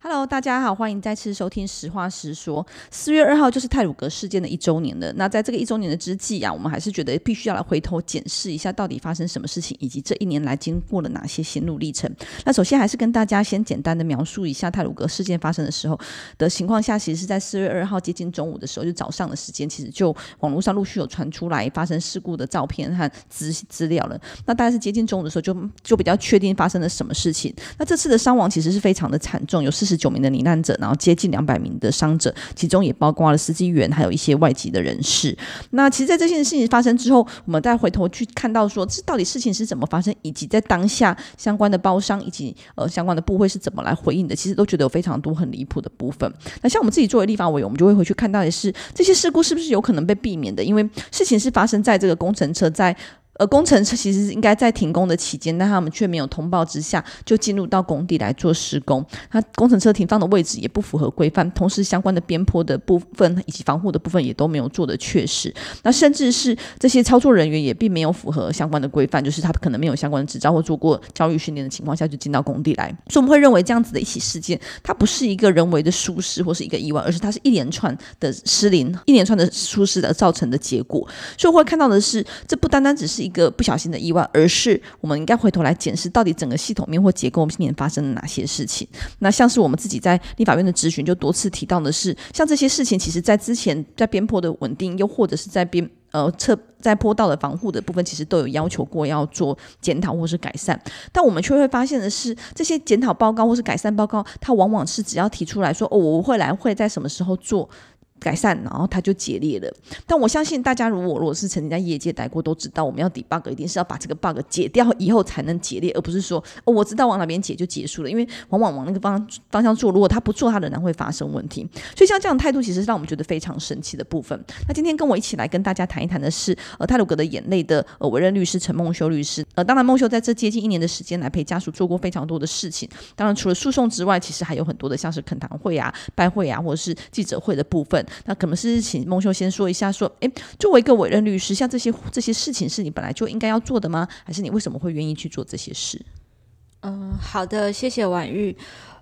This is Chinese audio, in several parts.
Hello，大家好，欢迎再次收听《实话实说》。四月二号就是泰鲁阁事件的一周年了。那在这个一周年的之际啊，我们还是觉得必须要来回头检视一下，到底发生什么事情，以及这一年来经过了哪些心路历程。那首先还是跟大家先简单的描述一下泰鲁阁事件发生的时候的情况下，其实是在四月二号接近中午的时候，就早上的时间，其实就网络上陆续有传出来发生事故的照片和资资料了。那大概是接近中午的时候就，就就比较确定发生了什么事情。那这次的伤亡其实是非常的惨重，有四十九名的罹难者，然后接近两百名的伤者，其中也包括了司机员，还有一些外籍的人士。那其实，在这件事情发生之后，我们再回头去看到说，这到底事情是怎么发生，以及在当下相关的包商以及呃相关的部会是怎么来回应的，其实都觉得有非常多很离谱的部分。那像我们自己作为立法委员，我们就会回去看到的是，这些事故是不是有可能被避免的？因为事情是发生在这个工程车在。而工程车其实是应该在停工的期间，但他们却没有通报之下就进入到工地来做施工。那工程车停放的位置也不符合规范，同时相关的边坡的部分以及防护的部分也都没有做的确实。那甚至是这些操作人员也并没有符合相关的规范，就是他可能没有相关的执照或做过教育训练的情况下就进到工地来。所以我们会认为这样子的一起事件，它不是一个人为的疏失或是一个意外，而是它是一连串的失灵、一连串的疏失而造成的结果。所以我会看到的是，这不单单只是一个不小心的意外，而是我们应该回头来检视，到底整个系统面或结构面发生了哪些事情。那像是我们自己在立法院的质询，就多次提到的是，像这些事情，其实在之前在边坡的稳定，又或者是在边呃侧在坡道的防护的部分，其实都有要求过要做检讨或是改善。但我们却会发现的是，这些检讨报告或是改善报告，它往往是只要提出来说，哦，我会来会在什么时候做。改善，然后它就解裂了。但我相信大家，如果如果是曾经在业界待过，都知道我们要 debug 一定是要把这个 bug 解掉以后才能解裂，而不是说哦，我知道往哪边解就结束了。因为往往往那个方方向做，如果他不做，他仍然会发生问题。所以像这样态度，其实是让我们觉得非常神奇的部分。那今天跟我一起来跟大家谈一谈的是，呃，泰鲁格的眼泪的呃委任律师陈梦修律师。呃，当然梦修在这接近一年的时间来陪家属做过非常多的事情。当然除了诉讼之外，其实还有很多的像是恳谈会啊、拜会啊，或者是记者会的部分。那可能是。请孟修先说一下，说，诶，作为一个委任律师，像这些这些事情是你本来就应该要做的吗？还是你为什么会愿意去做这些事？嗯，好的，谢谢婉玉。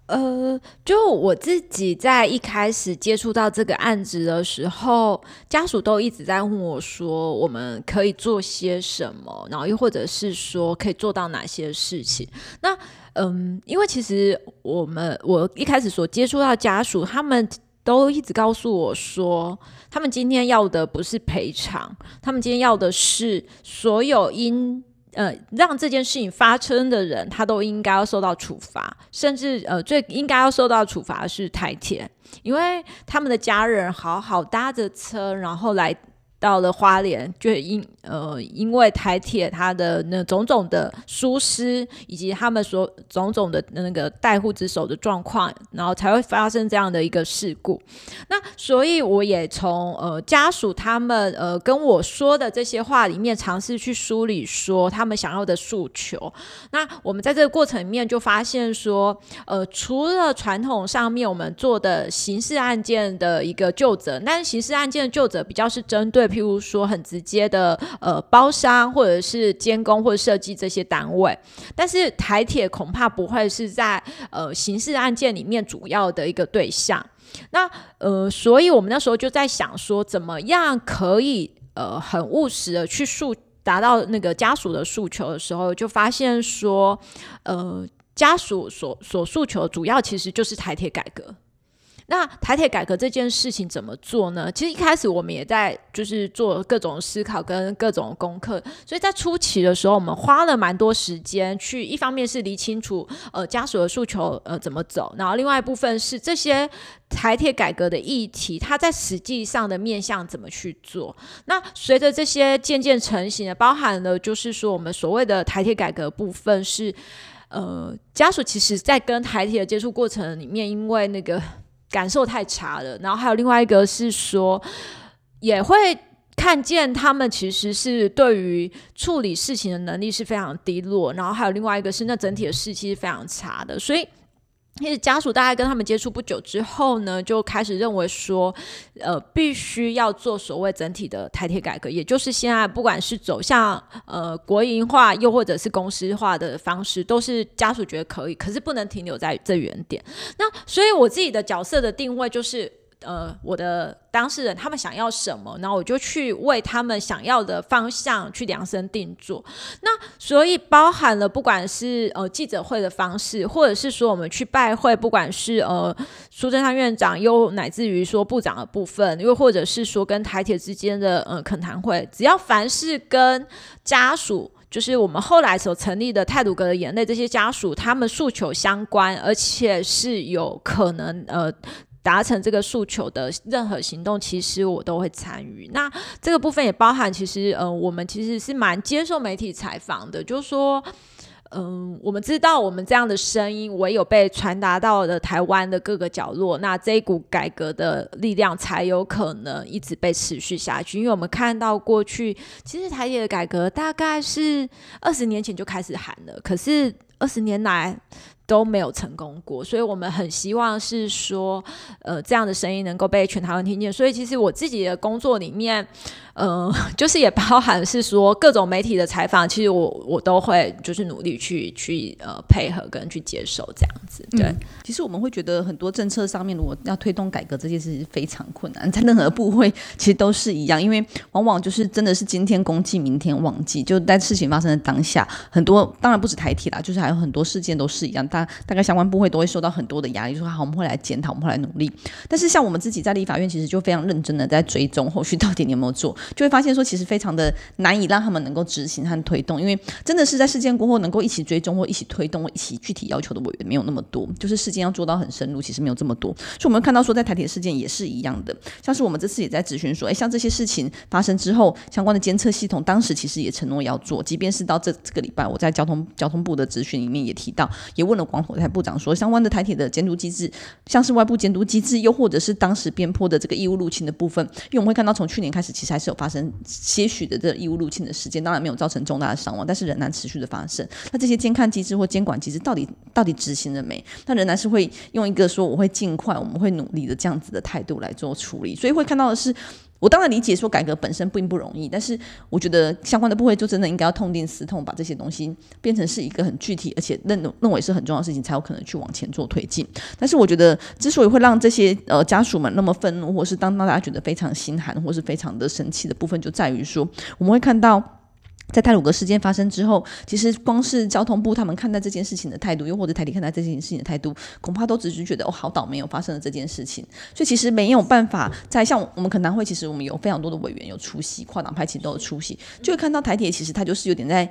呃，就我自己在一开始接触到这个案子的时候，家属都一直在问我说，我们可以做些什么，然后又或者是说可以做到哪些事情？那嗯，因为其实我们我一开始所接触到家属，他们。都一直告诉我说，他们今天要的不是赔偿，他们今天要的是所有因呃让这件事情发生的人，他都应该要受到处罚，甚至呃最应该要受到处罚是台铁，因为他们的家人好好搭着车，然后来到了花莲，就因。呃，因为台铁它的那种种的疏失，以及他们所种种的那个代护职守的状况，然后才会发生这样的一个事故。那所以我也从呃家属他们呃跟我说的这些话里面，尝试去梳理说他们想要的诉求。那我们在这个过程里面就发现说，呃，除了传统上面我们做的刑事案件的一个就责，但是刑事案件的就责比较是针对譬如说很直接的。呃，包商或者是监工或设计这些单位，但是台铁恐怕不会是在呃刑事案件里面主要的一个对象。那呃，所以我们那时候就在想说，怎么样可以呃很务实的去诉达到那个家属的诉求的时候，就发现说，呃，家属所所诉求主要其实就是台铁改革。那台铁改革这件事情怎么做呢？其实一开始我们也在就是做各种思考跟各种功课，所以在初期的时候，我们花了蛮多时间去，一方面是理清楚呃家属的诉求呃怎么走，然后另外一部分是这些台铁改革的议题，它在实际上的面向怎么去做。那随着这些渐渐成型的，包含了就是说我们所谓的台铁改革部分是呃家属其实在跟台铁的接触过程里面，因为那个。感受太差了，然后还有另外一个是说，也会看见他们其实是对于处理事情的能力是非常低落，然后还有另外一个是那整体的士气是非常差的，所以其实家属大概跟他们接触不久之后呢，就开始认为说，呃，必须要做所谓整体的台铁改革，也就是现在不管是走向呃国营化，又或者是公司化的方式，都是家属觉得可以，可是不能停留在这原点。那所以我自己的角色的定位就是。呃，我的当事人他们想要什么，然后我就去为他们想要的方向去量身定做。那所以包含了不管是呃记者会的方式，或者是说我们去拜会，不管是呃苏贞昌院长，又乃至于说部长的部分，又或者是说跟台铁之间的呃恳谈会，只要凡是跟家属，就是我们后来所成立的泰鲁格的眼泪这些家属，他们诉求相关，而且是有可能呃。达成这个诉求的任何行动，其实我都会参与。那这个部分也包含，其实，呃，我们其实是蛮接受媒体采访的，就是说，嗯、我们知道我们这样的声音唯有被传达到了台湾的各个角落，那这一股改革的力量才有可能一直被持续下去。因为我们看到过去，其实台铁的改革大概是二十年前就开始喊了，可是二十年来。都没有成功过，所以我们很希望是说，呃，这样的声音能够被全台湾听见。所以其实我自己的工作里面，呃，就是也包含是说各种媒体的采访，其实我我都会就是努力去去呃配合跟去接受这样子。对、其实我们会觉得很多政策上面，如果要推动改革这件事情非常困难，在任何部会其实都是一样，因为往往就是真的是今天公祭，明天忘记，就在事情发生的当下，很多当然不止台铁啦，就是还有很多事件都是一样。大大概相关部会都会受到很多的压力，说好，我们会来检讨，我们会来努力。但是像我们自己在立法院，其实就非常认真的在追踪后续到底你有没有做，就会发现说其实非常的难以让他们能够执行和推动，因为真的是在事件过后能够一起追踪或一起推动或一起具体要求的委员没有那么多，就是事件要做到很深入，其实没有这么多。所以我们看到说在台铁事件也是一样的，像是我们这次也在质询说，哎，像这些事情发生之后，相关的监测系统当时其实也承诺要做，即便是到这这个礼拜，我在交通交通部的质询里面也提到，也问了广火。台部长说，相关的台铁的监督机制，像是外部监督机制，又或者是当时边坡的这个义务入侵的部分，因为我们会看到，从去年开始，其实还是有发生些许的这个异物入侵的事件，当然没有造成重大的伤亡，但是仍然持续的发生。那这些监看机制或监管机制到底到底执行了没？那仍然是会用一个说我会尽快，我们会努力的这样子的态度来做处理，所以会看到的是。我当然理解说改革本身并不容易，但是我觉得相关的部会就真的应该要痛定思痛，把这些东西变成是一个很具体，而且认认为是很重要的事情，才有可能去往前做推进。但是我觉得，之所以会让这些呃家属们那么愤怒，或是当当大家觉得非常心寒，或是非常的生气的部分，就在于说我们会看到。在泰鲁阁事件发生之后，其实光是交通部他们看待这件事情的态度，又或者台铁看待这件事情的态度，恐怕都只是觉得哦，好倒霉，有发生了这件事情。所以其实没有办法在像我们可能会，其实我们有非常多的委员有出席，跨党派其实都有出席，就会看到台铁其实它就是有点在。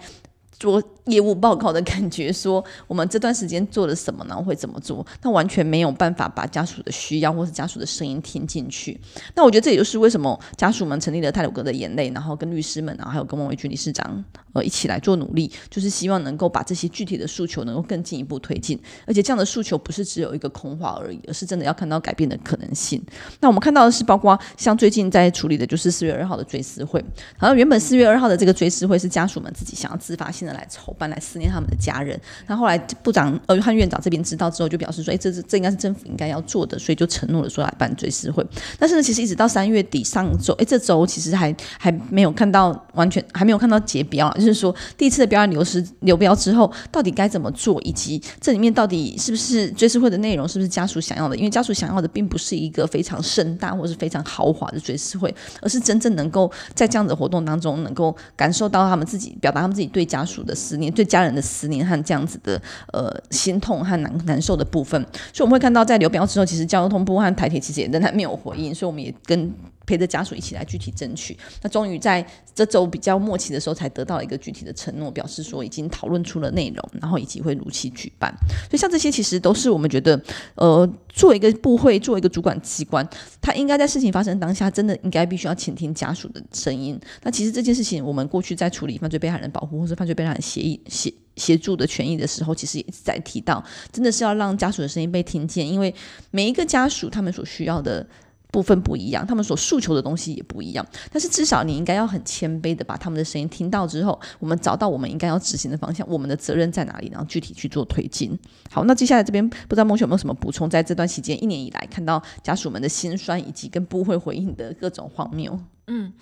做业务报告的感觉，说我们这段时间做了什么，呢会怎么做，那完全没有办法把家属的需要或是家属的声音听进去。那我觉得这也就是为什么家属们成立了泰鲁阁的眼泪，然后跟律师们，然后还有跟王维君理事长呃一起来做努力，就是希望能够把这些具体的诉求能够更进一步推进。而且这样的诉求不是只有一个空话而已，而是真的要看到改变的可能性。那我们看到的是，包括像最近在处理的就是四月二号的追思会，好像原本四月二号的这个追思会是家属们自己想要自发性的来筹办来思念他们的家人，那后，来部长呃和院长这边知道之后，就表示说，哎，这这这应该是政府应该要做的，所以就承诺了说来办追思会。但是呢，其实一直到三月底上周，哎，这周其实还还没有看到完全还没有看到结标，就是说第一次的标案流失流标之后，到底该怎么做，以及这里面到底是不是追思会的内容是不是家属想要的？因为家属想要的并不是一个非常盛大或是非常豪华的追思会，而是真正能够在这样的活动当中，能够感受到他们自己表达他们自己对家属主的思念，对家人的思念和这样子的呃心痛和难难受的部分，所以我们会看到在流标之后，其实交通部和台铁其实也仍然没有回应，所以我们也跟。陪着家属一起来具体争取，那终于在这周比较末期的时候，才得到一个具体的承诺，表示说已经讨论出了内容，然后以及会如期举办。所以像这些，其实都是我们觉得，呃，作为一个部会，作为一个主管机关，他应该在事情发生当下，真的应该必须要倾听家属的声音。那其实这件事情，我们过去在处理犯罪被害人保护或是犯罪被害人协议协协助的权益的时候，其实也一直在提到，真的是要让家属的声音被听见，因为每一个家属他们所需要的。部分不一样，他们所诉求的东西也不一样。但是至少你应该要很谦卑的把他们的声音听到之后，我们找到我们应该要执行的方向，我们的责任在哪里，然后具体去做推进。好，那接下来这边不知道孟雪有没有什么补充？在这段期间一年以来，看到家属们的辛酸以及跟部会回应的各种荒谬。嗯，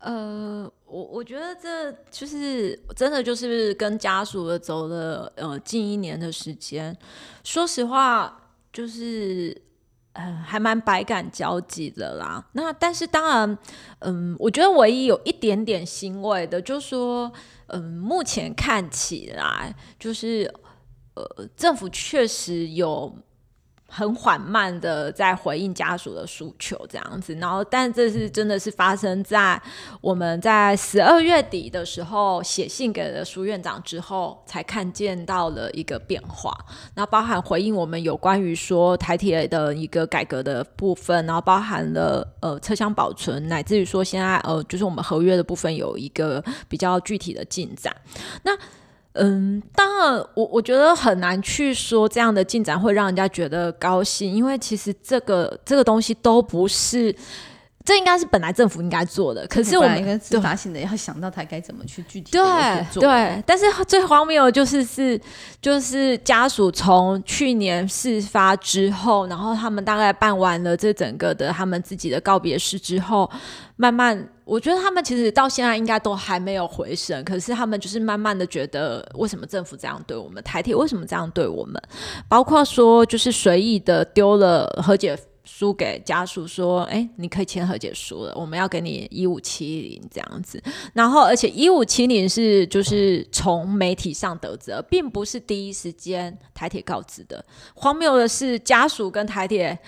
呃，我我觉得这就是真的就是跟家属走了呃近一年的时间，说实话就是。还蛮百感交集的啦。那但是当然，嗯，我觉得唯一有一点点欣慰的，就是说，嗯，目前看起来，就是呃，政府确实有。很缓慢的在回应家属的诉求，这样子，然后，但这是真的是发生在我们在十二月底的时候写信给了苏院长之后，才看见到了一个变化。那包含回应我们有关于说台铁的一个改革的部分，然后包含了呃车厢保存，乃至于说现在呃就是我们合约的部分有一个比较具体的进展。那嗯，当然，我我觉得很难去说这样的进展会让人家觉得高兴，因为其实这个这个东西都不是，这应该是本来政府应该做的。可是我们应该自发性的要想到他该怎么去具体的做。对对，但是最荒谬的就是是就是家属从去年事发之后，然后他们大概办完了这整个的他们自己的告别式之后，慢慢。我觉得他们其实到现在应该都还没有回神，可是他们就是慢慢的觉得，为什么政府这样对我们？台铁为什么这样对我们？包括说，就是随意的丢了和解输给家属，说，哎，你可以签和解书了，我们要给你一五七零这样子。然后，而且一五七零是就是从媒体上得知，并不是第一时间台铁告知的。荒谬的是，家属跟台铁。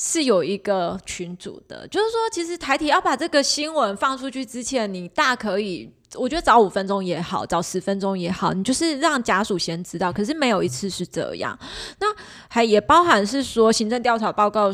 是有一个群组的，就是说，其实台铁要把这个新闻放出去之前，你大可以，我觉得早五分钟也好，早十分钟也好，你就是让家属先知道。可是没有一次是这样，那还也包含是说行政调查报告。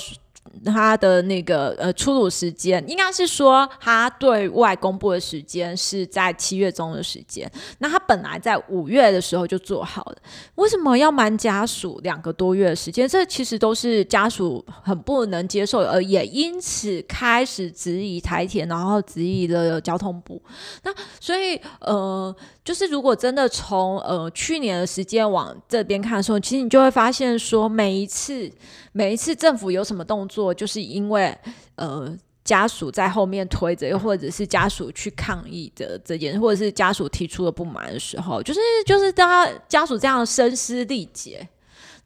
他的那个呃出炉时间，应该是说他对外公布的时间是在七月中的时间。那他本来在五月的时候就做好了，为什么要瞒家属两个多月的时间？这其实都是家属很不能接受，而也因此开始质疑台铁，然后质疑了交通部。那所以呃。就是如果真的从呃去年的时间往这边看的时候，其实你就会发现说，每一次每一次政府有什么动作，就是因为呃家属在后面推着，又或者是家属去抗议的这件，或者是家属提出了不满的时候，就是就是大家家属这样声嘶力竭。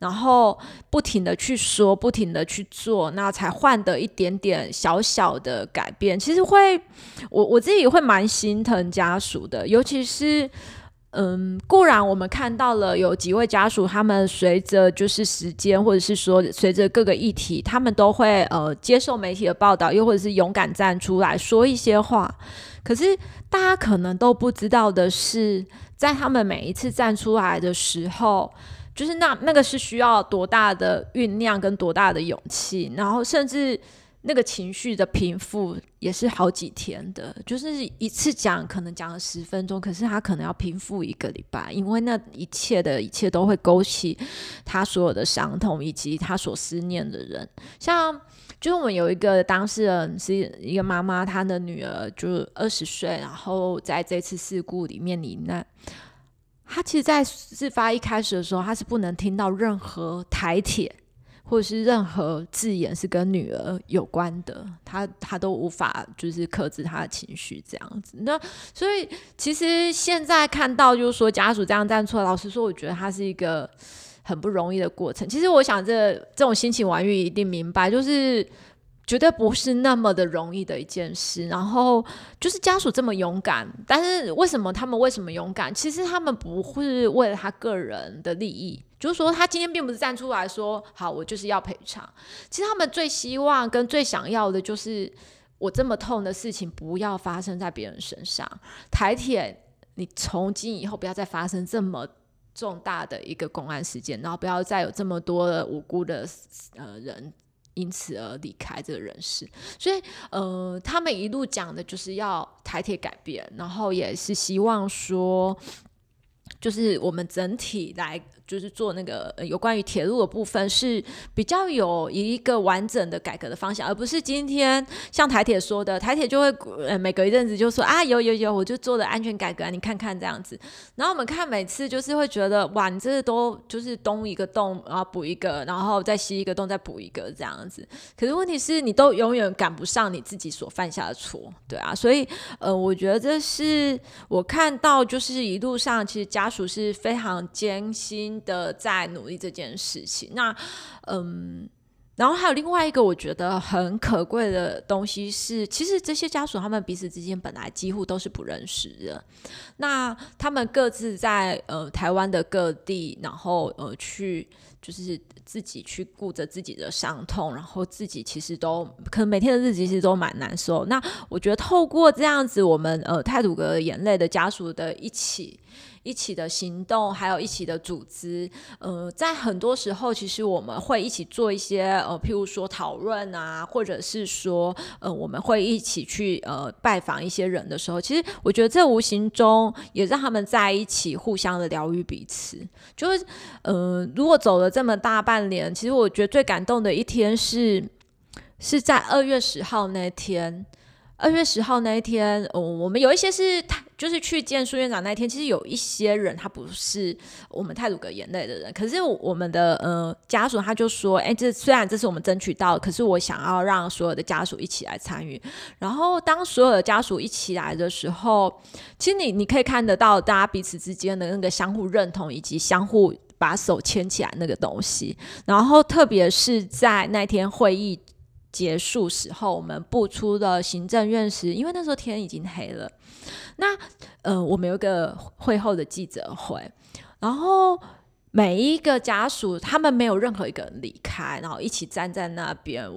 然后不停的去说，不停的去做，那才换得一点点小小的改变。其实会，我我自己会蛮心疼家属的，尤其是，嗯，固然我们看到了有几位家属，他们随着就是时间，或者是说随着各个议题，他们都会呃接受媒体的报道，又或者是勇敢站出来说一些话。可是大家可能都不知道的是，在他们每一次站出来的时候。就是那那个是需要多大的酝酿跟多大的勇气，然后甚至那个情绪的平复也是好几天的。就是一次讲可能讲了十分钟，可是他可能要平复一个礼拜，因为那一切的一切都会勾起他所有的伤痛以及他所思念的人。像就是我们有一个当事人是一个妈妈，她的女儿就二十岁，然后在这次事故里面罹难。他其实，在事发一开始的时候，他是不能听到任何台铁或者是任何字眼是跟女儿有关的，他他都无法就是克制他的情绪这样子。那所以，其实现在看到就是说家属这样站出来，老实说，我觉得他是一个很不容易的过程。其实我想这，这种心情，婉玉一定明白，就是。绝对不是那么的容易的一件事，然后就是家属这么勇敢，但是为什么他们为什么勇敢？其实他们不会为了他个人的利益，就是说他今天并不是站出来说好，我就是要赔偿。其实他们最希望跟最想要的就是我这么痛的事情不要发生在别人身上。台铁，你从今以后不要再发生这么重大的一个公安事件，然后不要再有这么多的无辜的呃人。因此而离开这个人世，所以呃，他们一路讲的就是要台铁改变，然后也是希望说就是我们整体来。就是做那个、有关于铁路的部分是比较有一个完整的改革的方向，而不是今天像台铁说的，台铁就会呃每隔一阵子就说啊有有有，我就做了安全改革啊，你看看这样子。然后我们看每次就是会觉得哇，你这都就是东一个洞然后补一个，然后再西一个洞再补一个这样子。可是问题是你都永远赶不上你自己所犯下的错，对啊。所以呃，我觉得这是我看到就是一路上其实加家属是非常艰辛的在努力这件事情，那嗯，然后还有另外一个我觉得很可贵的东西是，其实这些家属他们彼此之间本来几乎都是不认识的，那他们各自在呃台湾的各地，然后呃去就是自己去顾着自己的伤痛，然后自己其实都可能每天的日子其实都蛮难受。那我觉得透过这样子，我们呃太鲁阁眼泪的家属的一起。一起的行动，还有一起的组织，呃，在很多时候，其实我们会一起做一些，呃，譬如说讨论啊，或者是说，呃，我们会一起去呃拜访一些人的时候，其实我觉得这无形中也让他们在一起，互相的疗愈彼此。就是，呃，如果走了了这么大半年，其实我觉得最感动的一天是是在二月十号那天。二月十号那一天，哦，我们有一些是他就是去见苏院长那一天，其实有一些人他不是我们泰鲁格眼泪的人，可是我们的呃家属他就说，哎，这虽然这是我们争取到，可是我想要让所有的家属一起来参与。然后当所有的家属一起来的时候，其实你你可以看得到大家彼此之间的那个相互认同，以及相互把手牵起来那个东西。然后特别是在那天会议。结束时候，我们步出了行政院时，因为那时候天已经黑了。那呃，我们有个会后的记者会，然后每一个家属他们没有任何一个人离开，然后一起站在那边。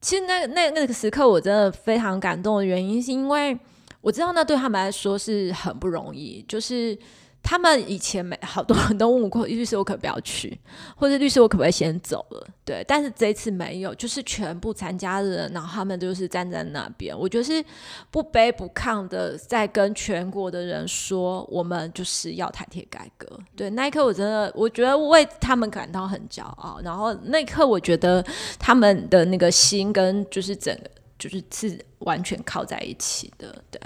其实那那那个时刻，我真的非常感动的原因，是因为我知道那对他们来说是很不容易，就是。他们以前没好多人都问过律师，我可不要去，或者律师我可不可以先走了？对，但是这一次没有，就是全部参加的人，然后他们就是站在那边，我觉得是不卑不亢的在跟全国的人说，我们就是要台铁改革。对，那一刻我真的，我觉得为他们感到很骄傲。然后那一刻，我觉得他们的那个心跟就是整个就是是完全靠在一起的，对。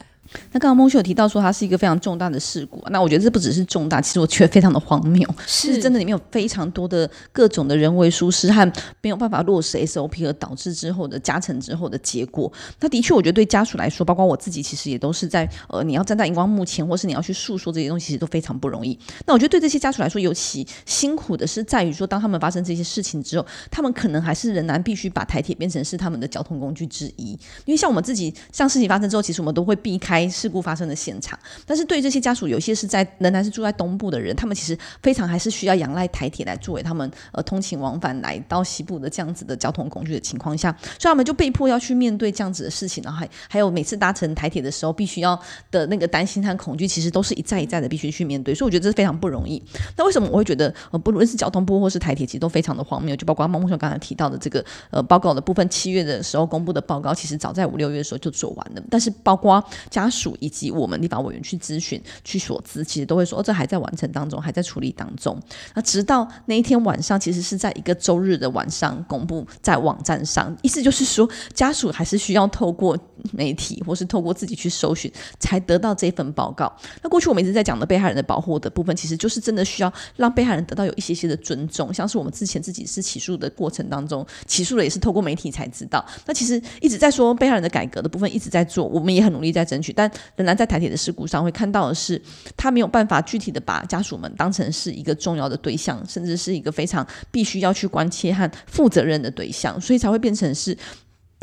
那刚刚孟秀有提到说它是一个非常重大的事故，那我觉得这不只是重大，其实我觉得非常的荒谬，是，是真的里面有非常多的各种的人为疏失和没有办法落实 SOP 而导致之后的加成之后的结果。那的确，我觉得对家属来说，包括我自己，其实也都是在呃，你要站在荧光幕前，或是你要去诉说这些东西，其实都非常不容易。那我觉得对这些家属来说，尤其辛苦的是在于说，当他们发生这些事情之后，他们可能还是仍然必须把台铁变成是他们的交通工具之一，因为像我们自己，像事情发生之后，其实我们都会避开。事故发生的现场，但是对于这些家属，有些是在仍然是住在东部的人，他们其实非常还是需要仰赖台铁来作为他们呃通勤往返来到西部的这样子的交通工具的情况下，所以他们就被迫要去面对这样子的事情，然后还还有每次搭乘台铁的时候，必须要的那个担心和恐惧，其实都是一再一再的必须去面对，所以我觉得这是非常不容易。那为什么我会觉得呃不论是交通部或是台铁，其实都非常的荒谬？就包括孟孟秀刚才提到的这个呃报告的部分，七月的时候公布的报告，其实早在五六月的时候就做完了，但是包括家家属以及我们立法委员去咨询、去所知，其实都会说，哦，这还在完成当中，还在处理当中。那直到那一天晚上，其实是在一个周日的晚上公布在网站上，意思就是说，家属还是需要透过媒体或是透过自己去搜寻，才得到这份报告。那过去我们一直在讲的被害人的保护的部分，其实就是真的需要让被害人得到有一些些的尊重，像是我们之前自己是起诉的过程当中，起诉的也是透过媒体才知道。那其实一直在说被害人的改革的部分，一直在做，我们也很努力在争取，但仍然在台铁的事故上会看到的是，他没有办法具体的把家属们当成是一个重要的对象，甚至是一个非常必须要去关切和负责任的对象，所以才会变成是，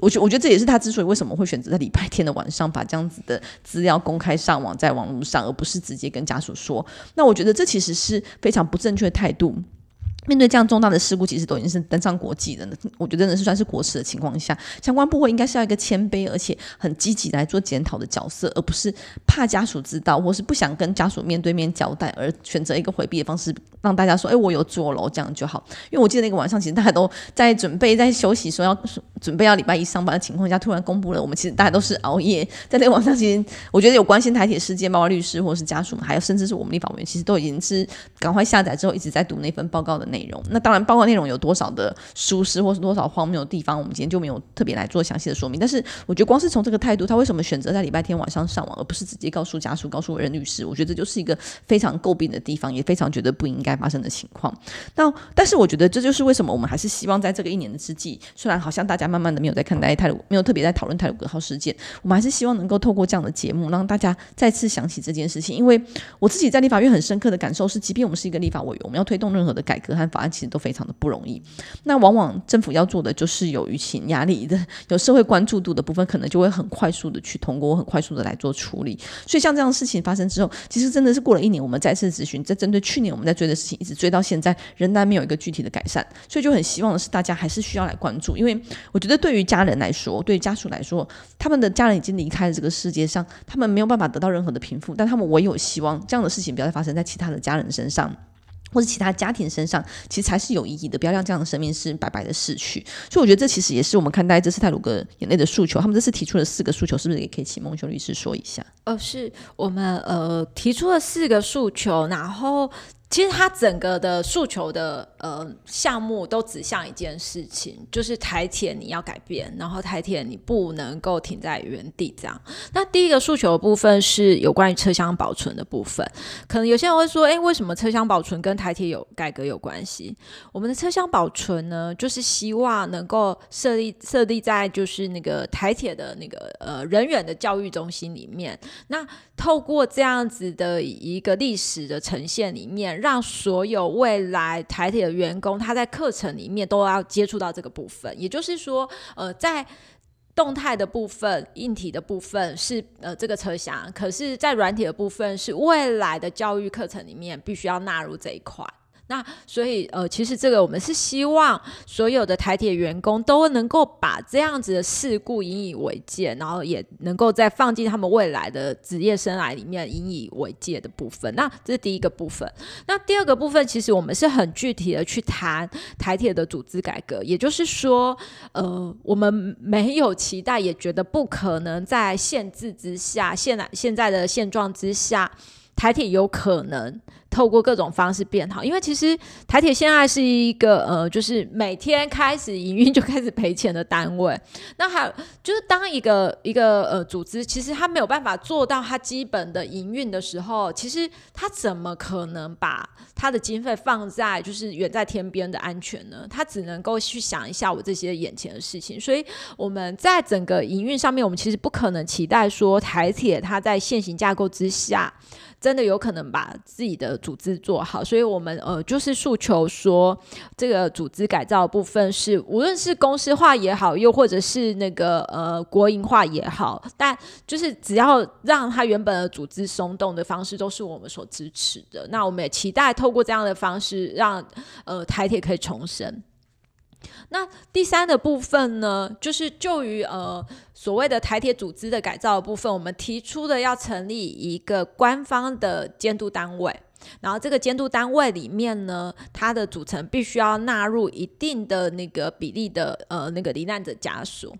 我觉我觉得这也是他之所以为什么会选择在礼拜天的晚上把这样子的资料公开上网，在网络上，而不是直接跟家属说。那我觉得这其实是非常不正确的态度。面对这样重大的事故，其实都已经是登上国际的，我觉得真的是算是国耻的情况下，相关部会应该是要一个谦卑而且很积极来做检讨的角色，而不是怕家属知道，或是不想跟家属面对面交代而选择一个回避的方式，让大家说：“哎，我有做了，这样就好。”因为我记得那个晚上，其实大家都在准备、在休息，说要准备要礼拜一上班的情况下，突然公布了，我们其实大家都是熬夜在那个晚上。其实我觉得有关心台铁事件，包括律师或是家属们，还有甚至是我们立法委员，其实都已经是赶快下载之后一直在读那份报告的内容，那当然，报告内容有多少的疏失，或是多少荒谬的地方，我们今天就没有特别来做详细的说明。但是，我觉得光是从这个态度，他为什么选择在礼拜天晚上上网，而不是直接告诉家属、告诉任律师？我觉得这就是一个非常诟病的地方，也非常觉得不应该发生的情况。那，但是我觉得这就是为什么我们还是希望在这个一年之际，虽然好像大家慢慢的没有在看待太鲁，没有特别在讨论太鲁阁号事件，我们还是希望能够透过这样的节目，让大家再次想起这件事情。因为我自己在立法院很深刻的感受是，即便我们是一个立法委员，我们要推动任何的改革和法案，其实都非常的。不容易，那往往政府要做的就是有舆情压力的、有社会关注度的部分，可能就会很快速的去通过，很快速的来做处理。所以像这样的事情发生之后，其实真的是过了一年，我们再次咨询，在针对去年我们在追的事情，一直追到现在，仍然没有一个具体的改善。所以就很希望的是，大家还是需要来关注，因为我觉得对于家人来说，对于家属来说，他们的家人已经离开了这个世界上，他们没有办法得到任何的平复，但他们唯有希望这样的事情不要再发生在其他的家人身上。或者其他家庭身上，其实才是有意义的，不要让这样的生命是白白的逝去。所以我觉得这其实也是我们看待这次泰鲁格眼泪的诉求。他们这次提出了四个诉求，是不是也可以请孟雄律师说一下？哦，是我们呃提出了四个诉求，然后。其实他整个的诉求的呃项目都指向一件事情，就是台铁你要改变，然后台铁你不能够停在原地这样。那第一个诉求的部分是有关于车厢保存的部分，可能有些人会说，诶，为什么车厢保存跟台铁有改革有关系？我们的车厢保存呢，就是希望能够设立设立在就是那个台铁的那个呃人员的教育中心里面，那透过这样子的一个历史的呈现里面。让所有未来台铁的员工，他在课程里面都要接触到这个部分。也就是说，呃，在动态的部分、硬体的部分是呃这个车厢，可是，在软体的部分是未来的教育课程里面必须要纳入这一块。那所以呃，其实这个我们是希望所有的台铁员工都能够把这样子的事故引以为戒，然后也能够在放进他们未来的职业生涯里面引以为戒的部分。那这是第一个部分。那第二个部分，其实我们是很具体的去谈台铁的组织改革，也就是说，呃，我们没有期待，也觉得不可能在限制之下，现在现在的现状之下，台铁有可能。透过各种方式变好，因为其实台铁现在是一个呃，就是每天开始营运就开始赔钱的单位。那还有就是当一个一个呃组织，其实它没有办法做到它基本的营运的时候，其实它怎么可能把它的经费放在就是远在天边的安全呢？它只能够去想一下我这些眼前的事情。所以我们在整个营运上面，我们其实不可能期待说台铁它在现行架构之下。真的有可能把自己的组织做好，所以我们呃就是诉求说，这个组织改造部分是无论是公司化也好，又或者是那个呃国营化也好，但就是只要让它原本的组织松动的方式，都是我们所支持的。那我们也期待透过这样的方式让，让呃台铁可以重生。那第三的部分呢，就是就于呃所谓的台铁组织的改造的部分，我们提出的要成立一个官方的监督单位，然后这个监督单位里面呢，它的组成必须要纳入一定的那个比例的呃那个罹难者家属。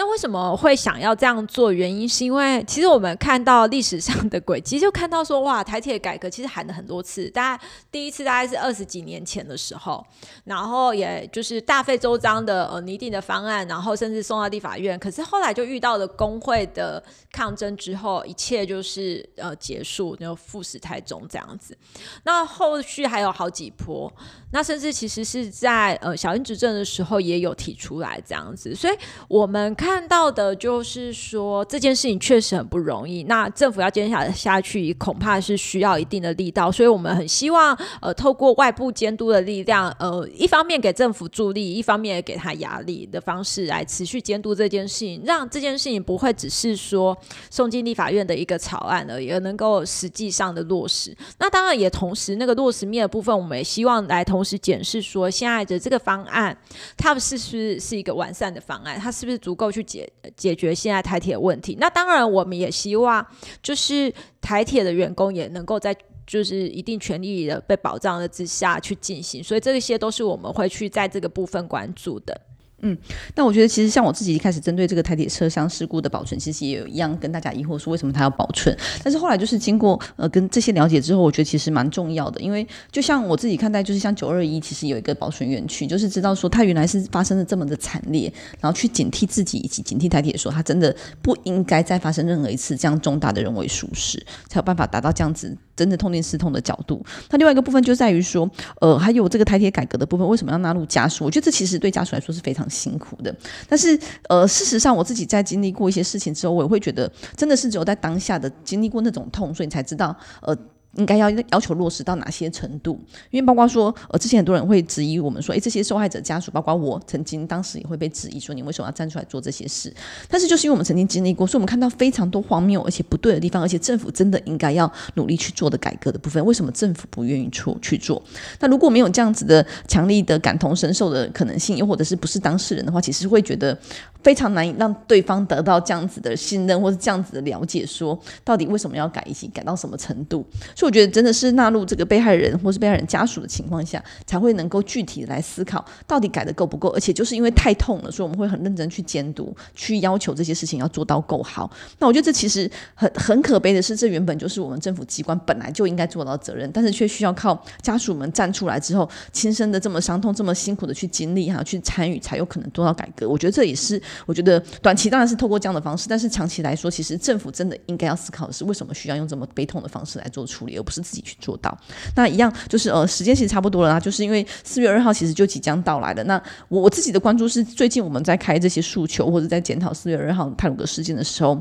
那为什么会想要这样做？原因是因为其实我们看到历史上的轨迹，就看到说哇，台铁改革其实喊了很多次，大概第一次大概是二十几年前的时候，然后也就是大费周章的呃拟定的方案，然后甚至送到立法院，可是后来就遇到了工会的抗争之后，一切就是呃结束，就覆死台中这样子。那后续还有好几波，那甚至其实是在呃小英执政的时候也有提出来这样子，所以我们看。看到的就是说这件事情确实很不容易。那政府要坚持下去，恐怕是需要一定的力道。所以我们很希望，呃，透过外部监督的力量，呃，一方面给政府助力，一方面也给他压力的方式来持续监督这件事情，让这件事情不会只是说送进立法院的一个草案而已，而能够实际上的落实。那当然也同时那个落实面的部分，我们也希望来同时检视说，现在的这个方案，它是不是是一个完善的方案，它是不是足够去解解决现在台铁问题？那当然，我们也希望就是台铁的员工也能够在就是一定权利的被保障的之下去进行，所以这些都是我们会去在这个部分关注的。嗯，那我觉得其实像我自己一开始针对这个台铁车厢事故的保存，其实也有一样跟大家疑惑说为什么它要保存。但是后来就是经过呃跟这些了解之后，我觉得其实蛮重要的，因为就像我自己看待，就是像九二一其实有一个保存园区，就是知道说它原来是发生的这么的惨烈，然后去警惕自己以及警惕台铁说它真的不应该再发生任何一次这样重大的人为疏失，才有办法达到这样子真的痛定思痛的角度。那另外一个部分就在于说，呃，还有这个台铁改革的部分，为什么要纳入家属？我觉得这其实对家属来说是非常辛苦的，但是呃，事实上我自己在经历过一些事情之后，我也会觉得，真的是只有在当下的经历过那种痛，所以你才知道呃。应该要要求落实到哪些程度？因为包括说，呃，之前很多人会质疑我们说，诶，这些受害者家属，包括我曾经当时也会被质疑说，你为什么要站出来做这些事？但是就是因为我们曾经经历过，所以我们看到非常多荒谬而且不对的地方，而且政府真的应该要努力去做的改革的部分，为什么政府不愿意出去做？那如果没有这样子的强力的感同身受的可能性，又或者是不是当事人的话，其实会觉得非常难以让对方得到这样子的信任，或是这样子的了解，说到底为什么要改一起改到什么程度？所以我觉得真的是纳入这个被害人或是被害人家属的情况下，才会能够具体来思考到底改得够不够。而且就是因为太痛了，所以我们会很认真去监督，去要求这些事情要做到够好。那我觉得这其实很很可悲的是，这原本就是我们政府机关本来就应该做到责任，但是却需要靠家属们站出来之后，亲身的这么伤痛、这么辛苦的去经历哈，去参与，才有可能做到改革。我觉得这也是我觉得短期当然是透过这样的方式，但是长期来说，其实政府真的应该要思考的是，为什么需要用这么悲痛的方式来做处理，而不是。自己去做到，那一样就是呃，时间其实差不多了啊，就是因为四月二号其实就即将到来了。那我我自己的关注是，最近我们在开这些诉求或者在检讨四月二号泰鲁格事件的时候。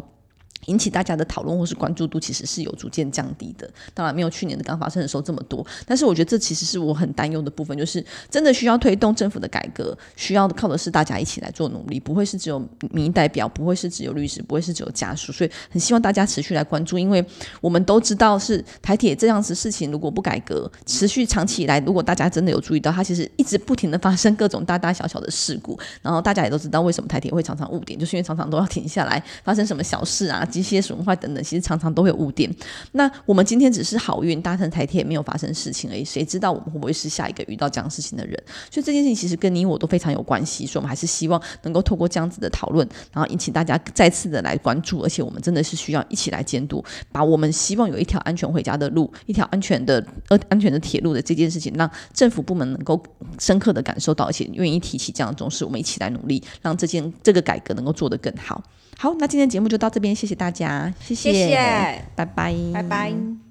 引起大家的讨论或是关注度，其实是有逐渐降低的。当然没有去年的刚发生的时候这么多，但是我觉得这其实是我很担忧的部分，就是真的需要推动政府的改革，需要靠的是大家一起来做努力，不会是只有民意代表，不会是只有律师，不会是只有家属。所以很希望大家持续来关注，因为我们都知道是台铁这样子事情，如果不改革，持续长期以来，如果大家真的有注意到，它其实一直不停的发生各种大大小小的事故，然后大家也都知道为什么台铁会常常误点，就是因为常常都要停下来，发生什么小事啊。机械损坏等等，其实常常都会有误点。那我们今天只是好运搭乘台铁没有发生事情而已，谁知道我们会不会是下一个遇到这样事情的人？所以这件事情其实跟你我都非常有关系，所以我们还是希望能够透过这样子的讨论，然后引起大家再次的来关注，而且我们真的是需要一起来监督，把我们希望有一条安全回家的路，一条安全的呃安全的铁路的这件事情，让政府部门能够深刻的感受到，而且愿意提起这样的重视，我们一起来努力，让这件这个改革能够做得更好。好，那今天节目就到这边，谢谢大家，谢谢，谢谢，拜拜，拜拜。